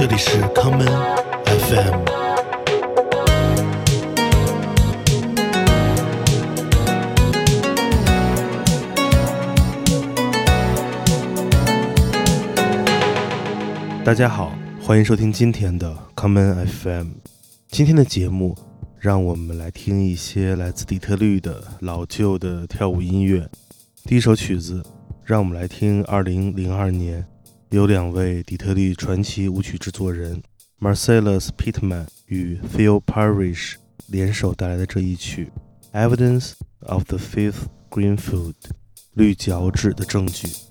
这里是康门 FM。大家好，欢迎收听今天的康门 FM。今天的节目，让我们来听一些来自底特律的老旧的跳舞音乐。第一首曲子，让我们来听2002年由两位底特律传奇舞曲制作人 Marcellus Pittman 与 Phil Parrish 联手带来的这一曲《Evidence of the Fifth Green Food》绿脚趾的证据。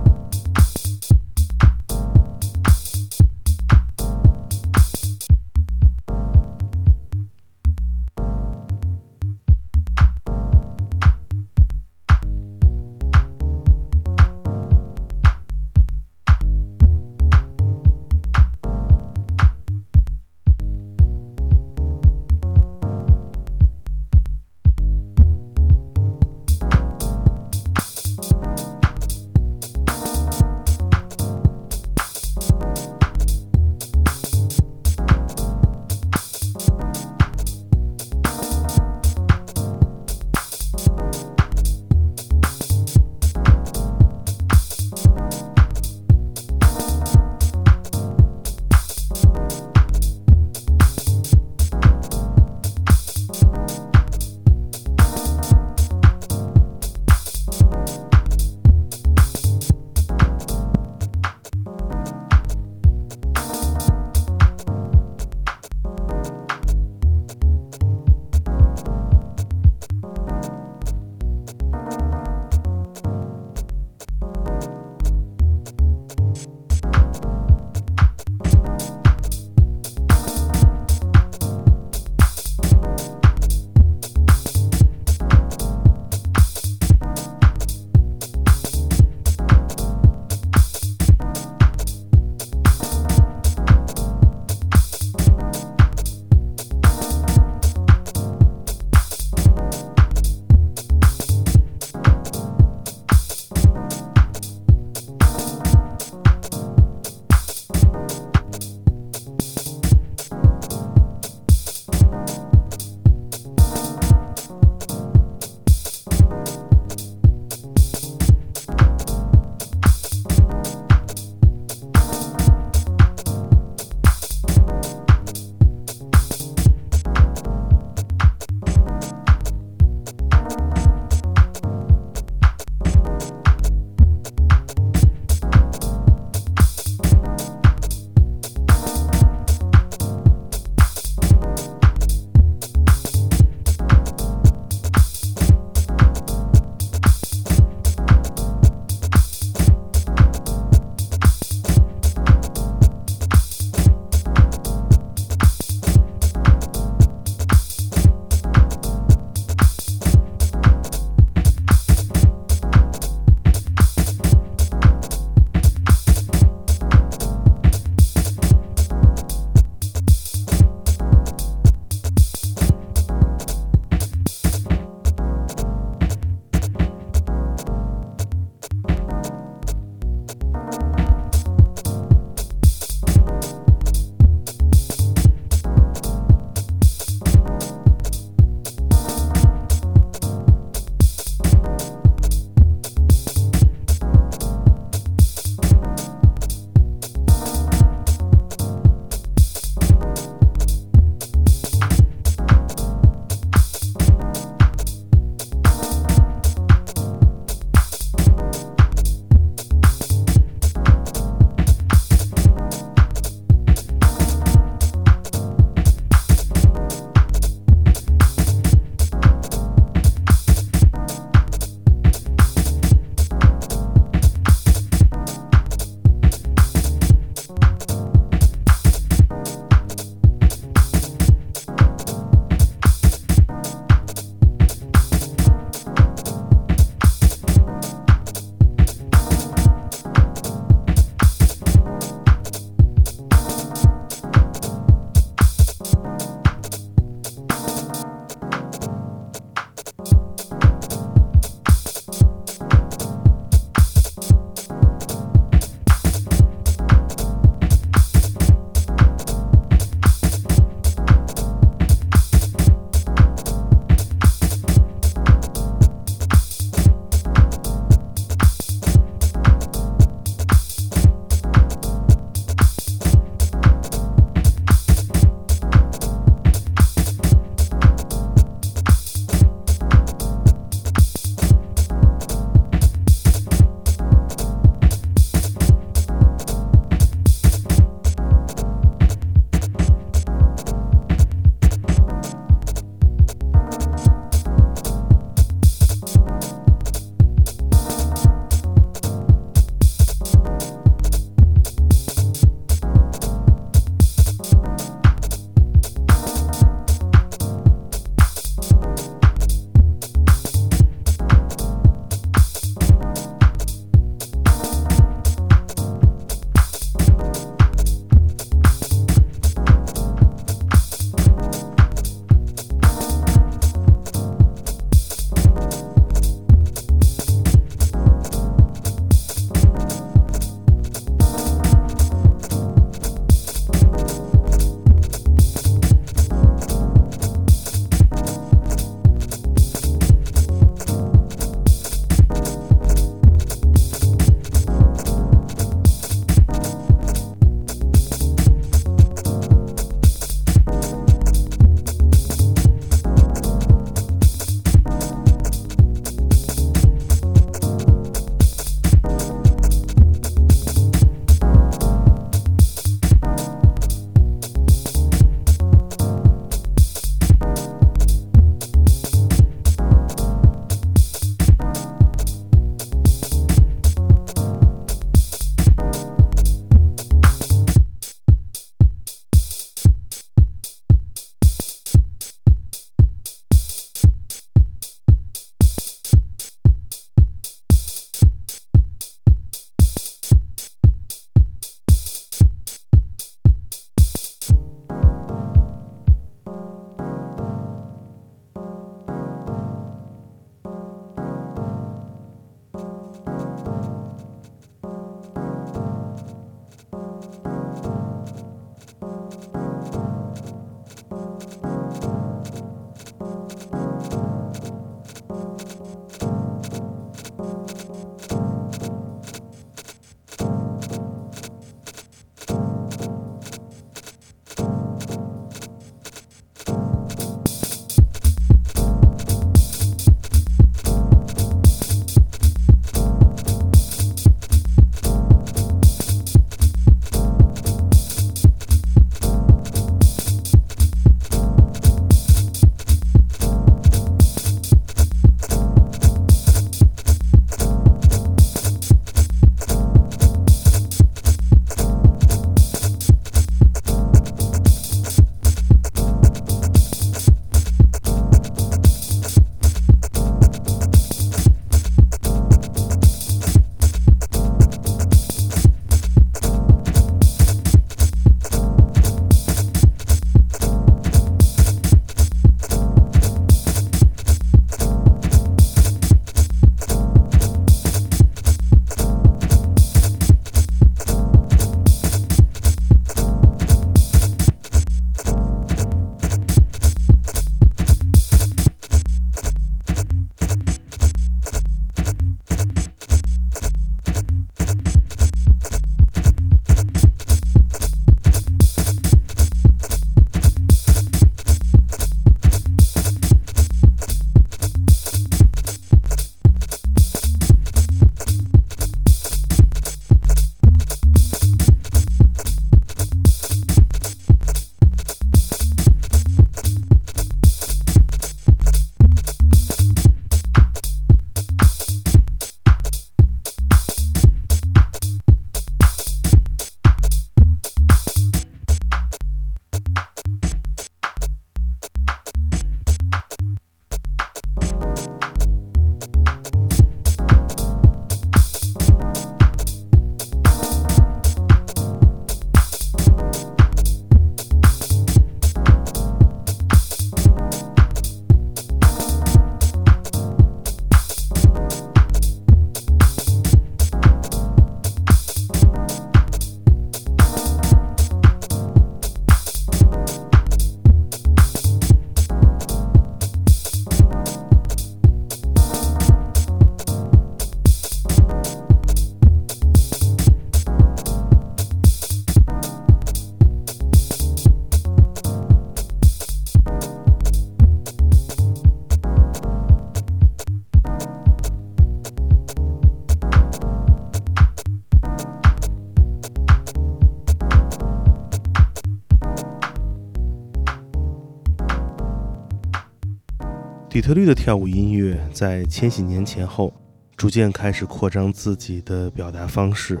特律的跳舞音乐在千禧年前后逐渐开始扩张自己的表达方式，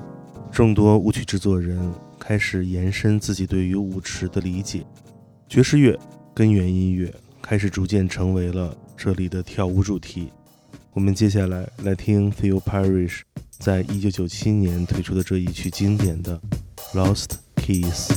众多舞曲制作人开始延伸自己对于舞池的理解，爵士乐、根源音乐开始逐渐成为了这里的跳舞主题。我们接下来来听 Phil Parrish 在一九九七年推出的这一曲经典的《Lost Keys》。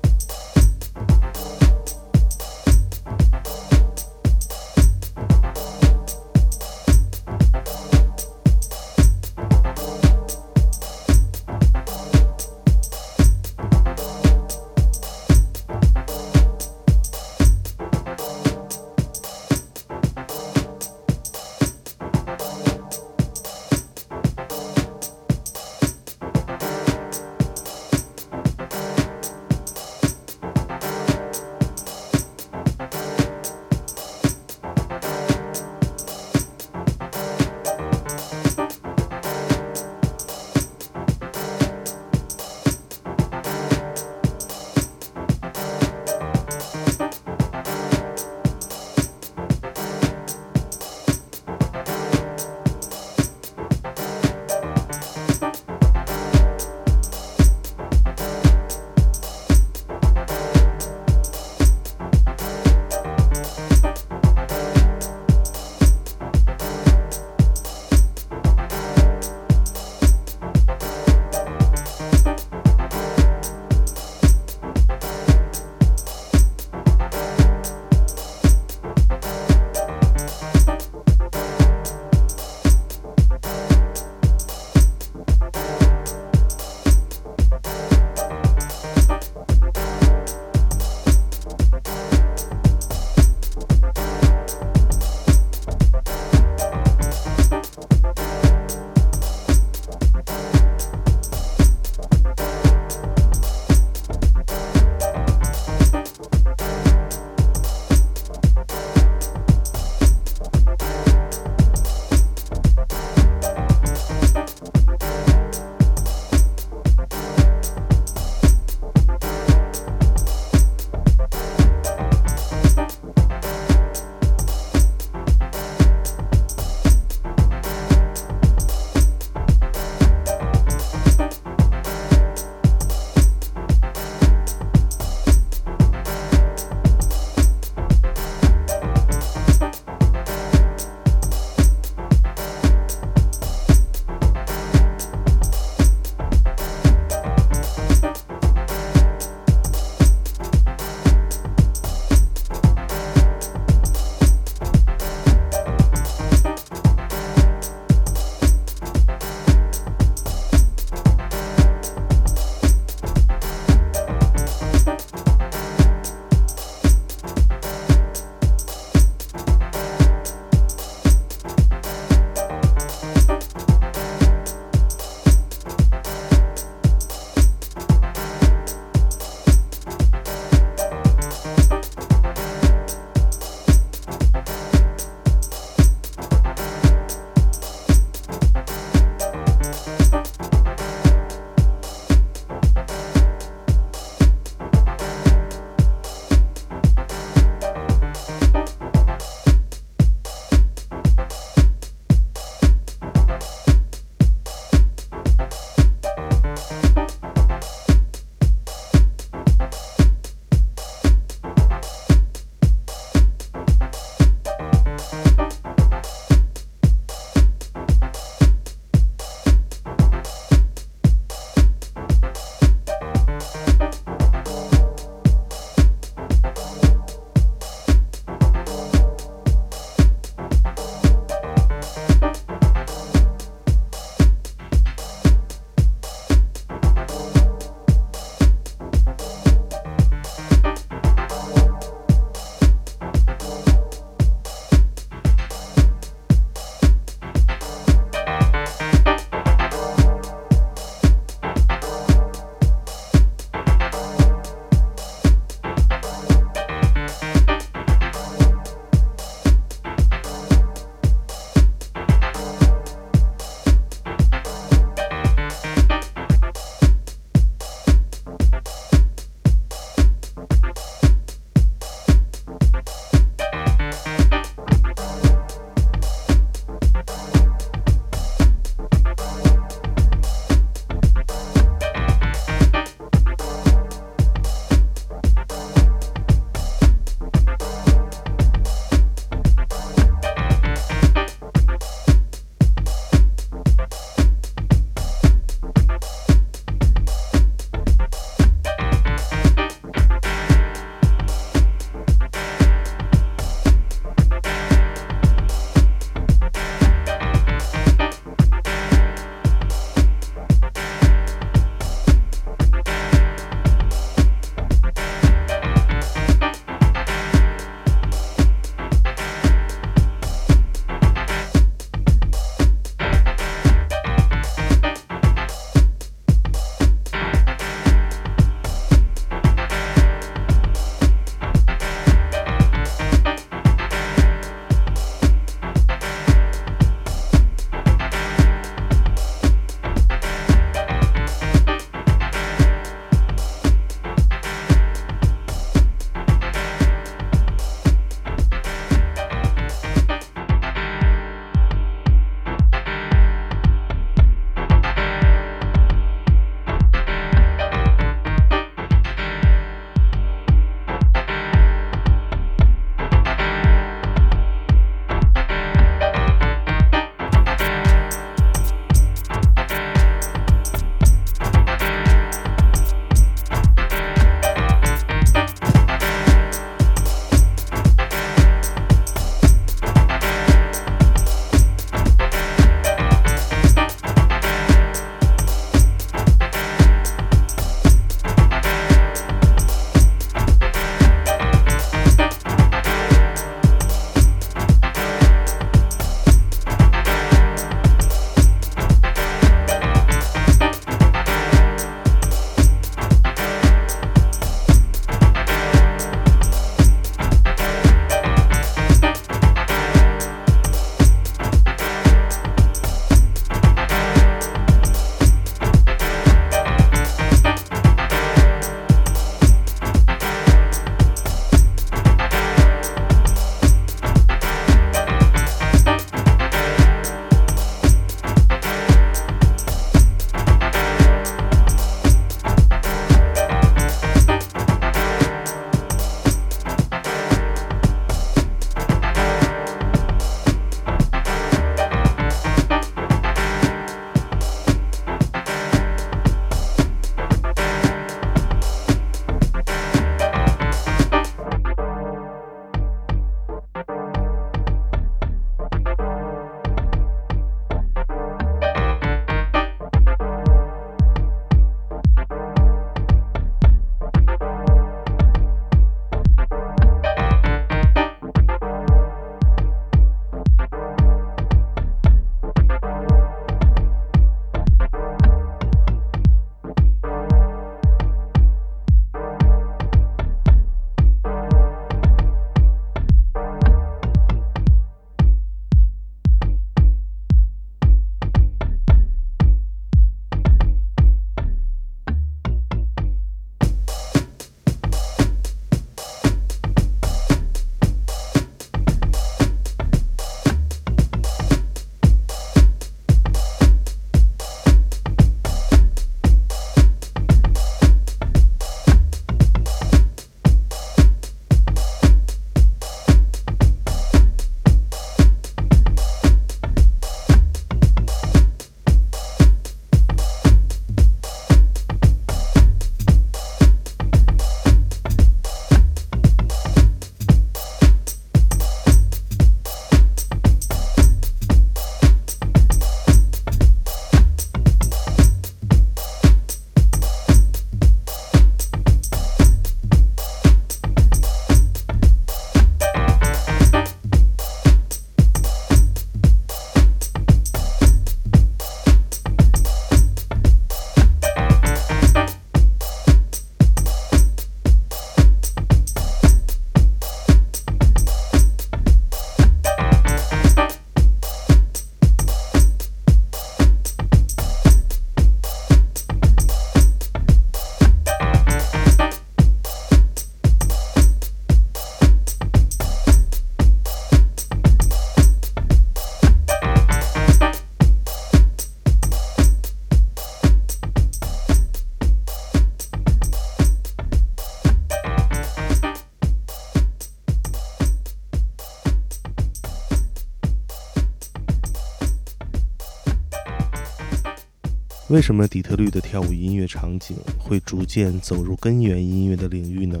为什么底特律的跳舞音乐场景会逐渐走入根源音乐的领域呢？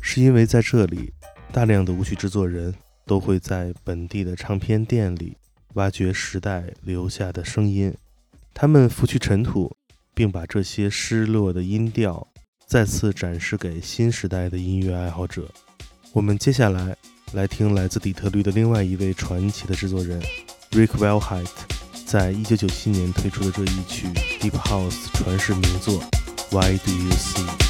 是因为在这里，大量的舞曲制作人都会在本地的唱片店里挖掘时代留下的声音，他们拂去尘土，并把这些失落的音调再次展示给新时代的音乐爱好者。我们接下来来听来自底特律的另外一位传奇的制作人 Rick w e l l h i t e。在一九九七年推出的这一曲 Deep House 传世名作 Why Do You See？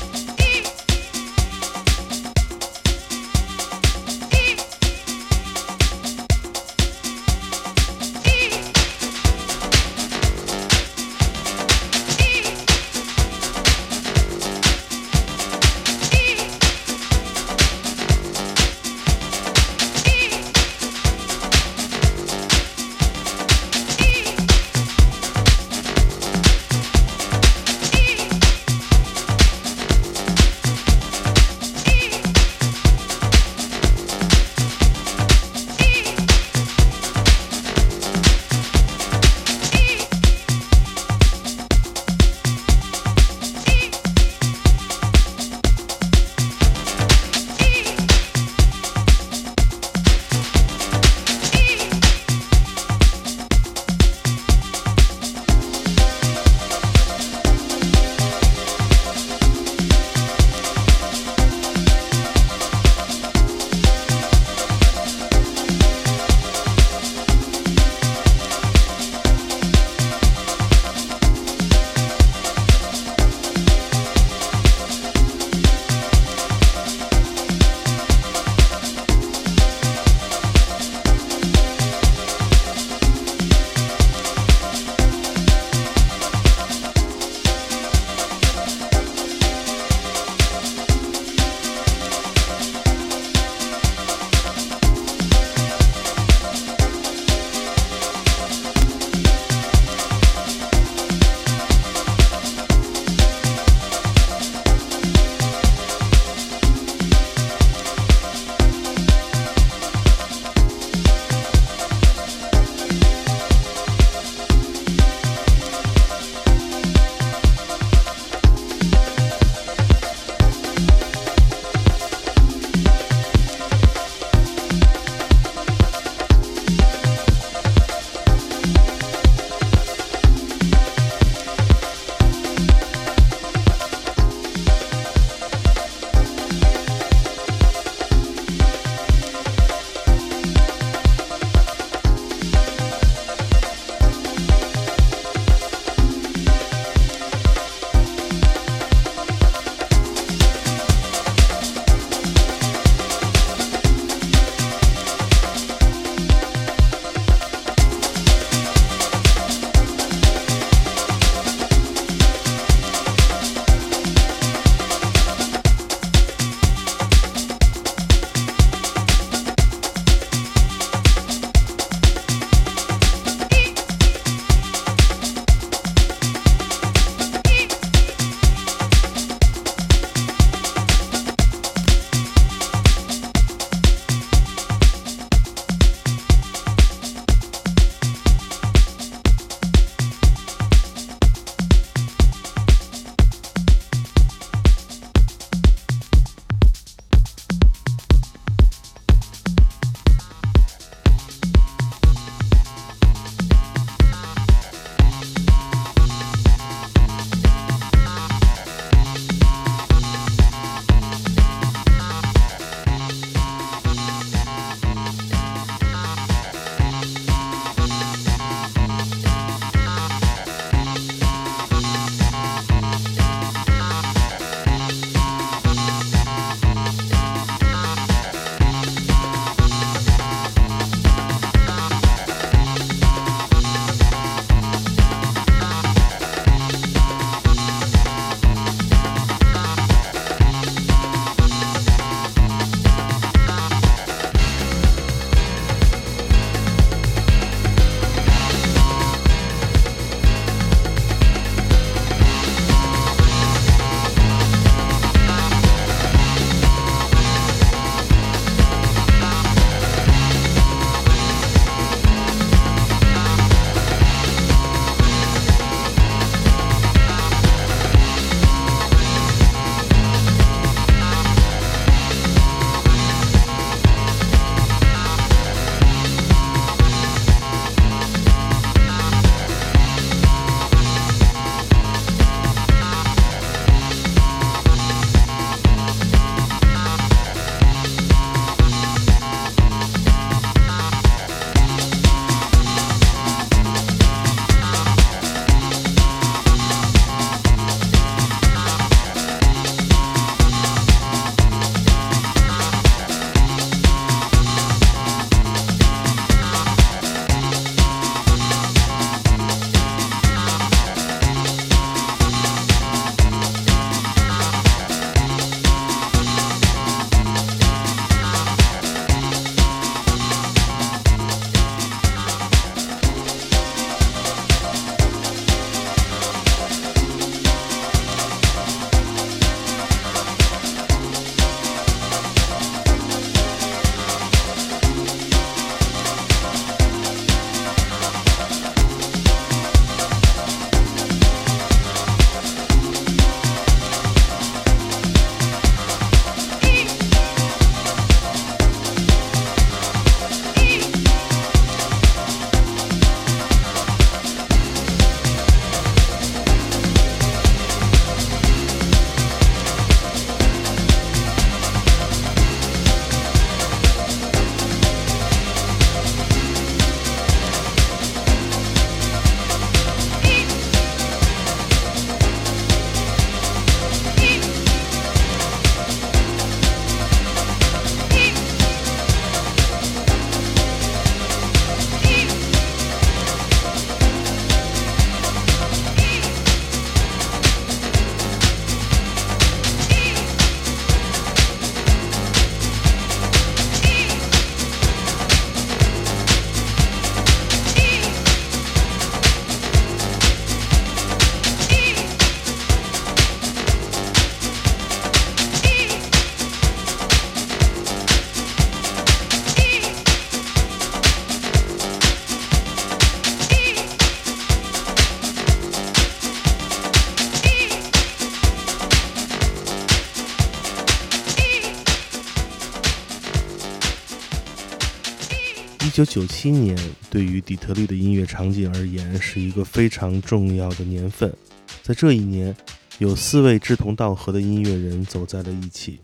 九九七年对于底特律的音乐场景而言是一个非常重要的年份。在这一年，有四位志同道合的音乐人走在了一起，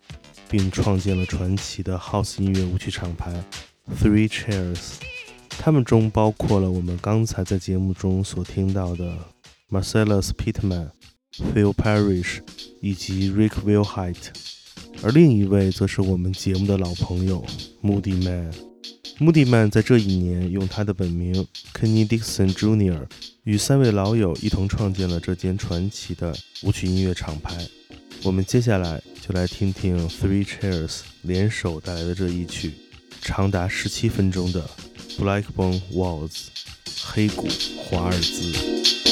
并创建了传奇的 House 音乐舞曲厂牌 Three Chairs。他们中包括了我们刚才在节目中所听到的 Marcellus Pittman、Phil Parrish 以及 Rick Wilhite，而另一位则是我们节目的老朋友 Moody Man。穆迪曼在这一年用他的本名 Kenny Dixon Jr. 与三位老友一同创建了这间传奇的舞曲音乐厂牌。我们接下来就来听听 Three Chairs 联手带来的这一曲，长达十七分钟的 Blackbone Waltz 黑谷华尔兹。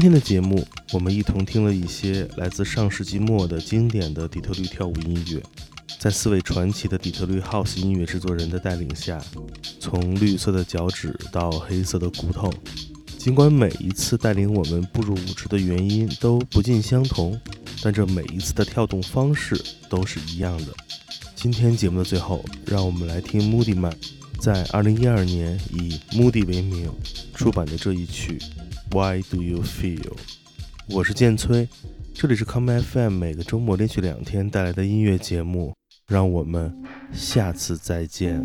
今天的节目，我们一同听了一些来自上世纪末的经典的底特律跳舞音乐，在四位传奇的底特律 House 音乐制作人的带领下，从绿色的脚趾到黑色的骨头。尽管每一次带领我们步入舞池的原因都不尽相同，但这每一次的跳动方式都是一样的。今天节目的最后，让我们来听 Moody Man 在2012年以 Moody 为名出版的这一曲 Why Do You Feel？我是剑崔，这里是 Come FM，每个周末连续两天带来的音乐节目，让我们下次再见。